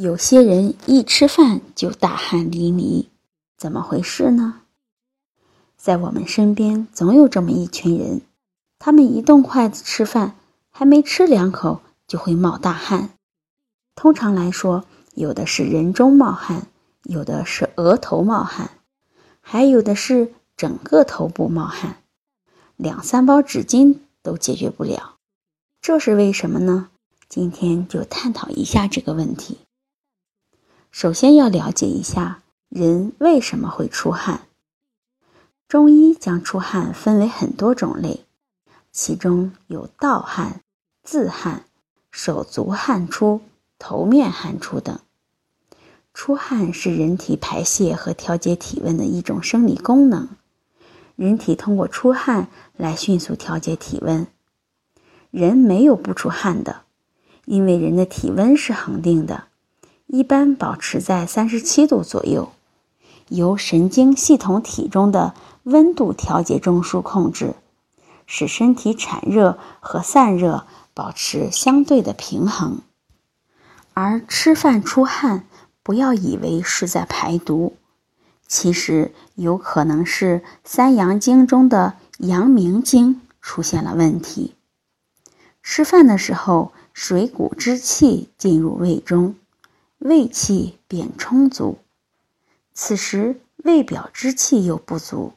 有些人一吃饭就大汗淋漓，怎么回事呢？在我们身边总有这么一群人，他们一动筷子吃饭，还没吃两口就会冒大汗。通常来说，有的是人中冒汗，有的是额头冒汗，还有的是整个头部冒汗，两三包纸巾都解决不了。这是为什么呢？今天就探讨一下这个问题。首先要了解一下人为什么会出汗。中医将出汗分为很多种类，其中有盗汗、自汗、手足汗出、头面汗出等。出汗是人体排泄和调节体温的一种生理功能，人体通过出汗来迅速调节体温。人没有不出汗的，因为人的体温是恒定的。一般保持在三十七度左右，由神经系统体中的温度调节中枢控制，使身体产热和散热保持相对的平衡。而吃饭出汗，不要以为是在排毒，其实有可能是三阳经中的阳明经出现了问题。吃饭的时候，水谷之气进入胃中。胃气便充足，此时胃表之气又不足，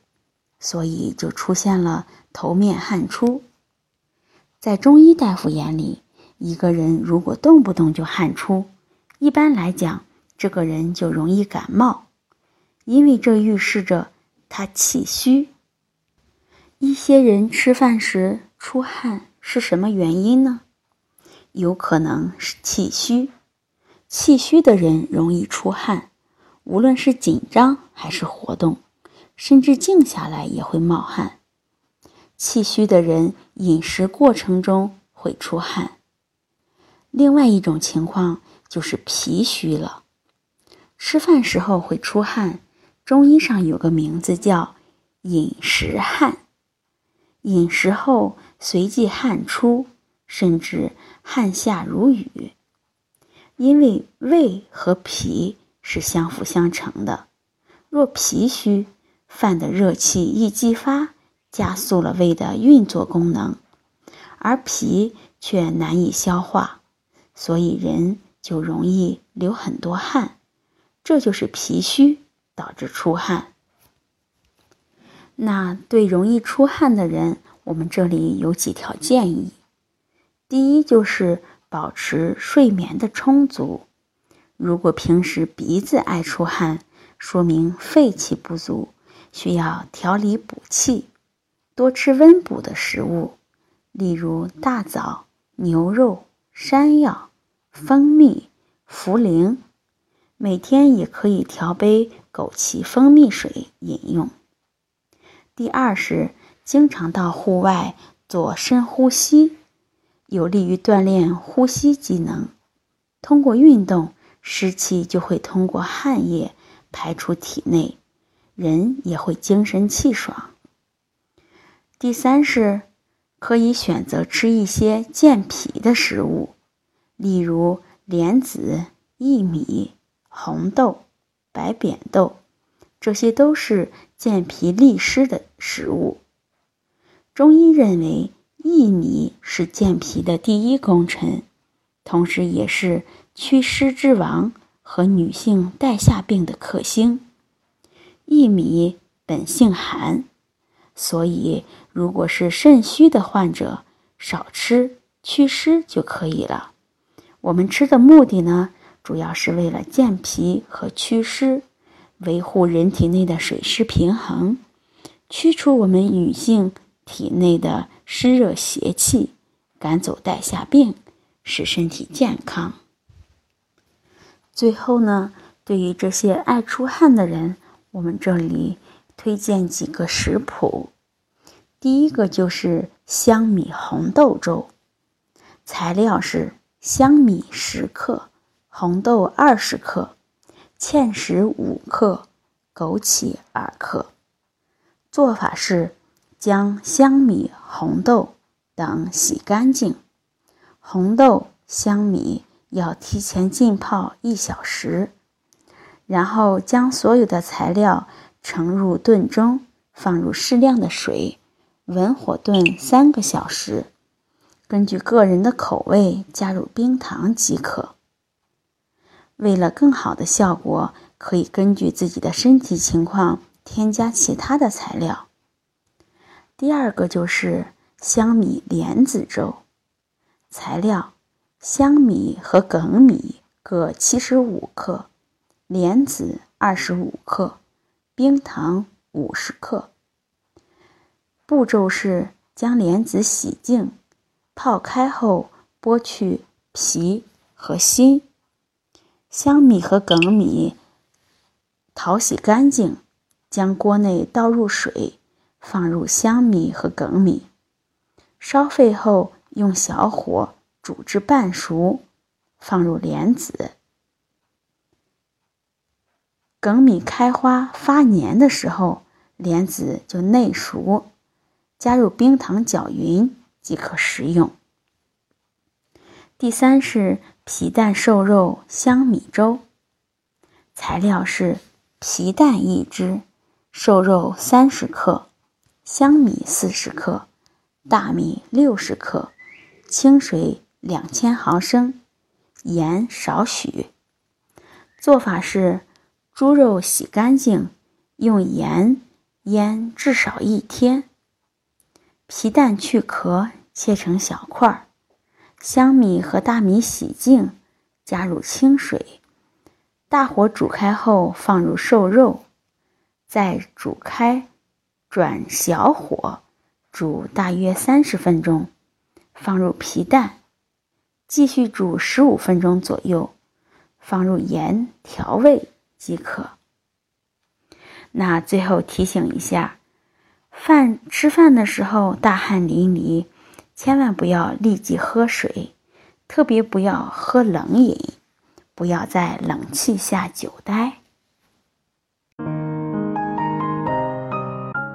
所以就出现了头面汗出。在中医大夫眼里，一个人如果动不动就汗出，一般来讲，这个人就容易感冒，因为这预示着他气虚。一些人吃饭时出汗是什么原因呢？有可能是气虚。气虚的人容易出汗，无论是紧张还是活动，甚至静下来也会冒汗。气虚的人饮食过程中会出汗。另外一种情况就是脾虚了，吃饭时候会出汗，中医上有个名字叫饮食汗。饮食后随即汗出，甚至汗下如雨。因为胃和脾是相辅相成的，若脾虚，饭的热气易激发，加速了胃的运作功能，而脾却难以消化，所以人就容易流很多汗，这就是脾虚导致出汗。那对容易出汗的人，我们这里有几条建议，第一就是。保持睡眠的充足。如果平时鼻子爱出汗，说明肺气不足，需要调理补气，多吃温补的食物，例如大枣、牛肉、山药、蜂蜜、茯苓。每天也可以调杯枸杞蜂蜜水饮用。第二是经常到户外做深呼吸。有利于锻炼呼吸机能。通过运动，湿气就会通过汗液排出体内，人也会精神气爽。第三是，可以选择吃一些健脾的食物，例如莲子、薏米、红豆、白扁豆，这些都是健脾利湿的食物。中医认为。薏米是健脾的第一功臣，同时也是祛湿之王和女性带下病的克星。薏米本性寒，所以如果是肾虚的患者，少吃祛湿就可以了。我们吃的目的呢，主要是为了健脾和祛湿，维护人体内的水湿平衡，驱除我们女性体内的。湿热邪气，赶走带下病，使身体健康。最后呢，对于这些爱出汗的人，我们这里推荐几个食谱。第一个就是香米红豆粥，材料是香米十克，红豆二十克，芡实五克，枸杞二克。做法是将香米、红豆等洗干净，红豆、香米要提前浸泡一小时。然后将所有的材料盛入炖盅，放入适量的水，文火炖三个小时。根据个人的口味加入冰糖即可。为了更好的效果，可以根据自己的身体情况添加其他的材料。第二个就是香米莲子粥，材料：香米和粳米各七十五克。莲子二十五克，冰糖五十克。步骤是将莲子洗净，泡开后剥去皮和心。香米和粳米淘洗干净，将锅内倒入水，放入香米和粳米，烧沸后用小火煮至半熟，放入莲子。粳米开花发黏的时候，莲子就内熟，加入冰糖搅匀即可食用。第三是皮蛋瘦肉香米粥，材料是皮蛋一只，瘦肉三十克，香米四十克，大米六十克，清水两千毫升，盐少许。做法是。猪肉洗干净，用盐腌至少一天。皮蛋去壳，切成小块儿。香米和大米洗净，加入清水，大火煮开后放入瘦肉，再煮开，转小火煮大约三十分钟，放入皮蛋，继续煮十五分钟左右，放入盐调味。即可。那最后提醒一下，饭吃饭的时候大汗淋漓，千万不要立即喝水，特别不要喝冷饮，不要在冷气下久待。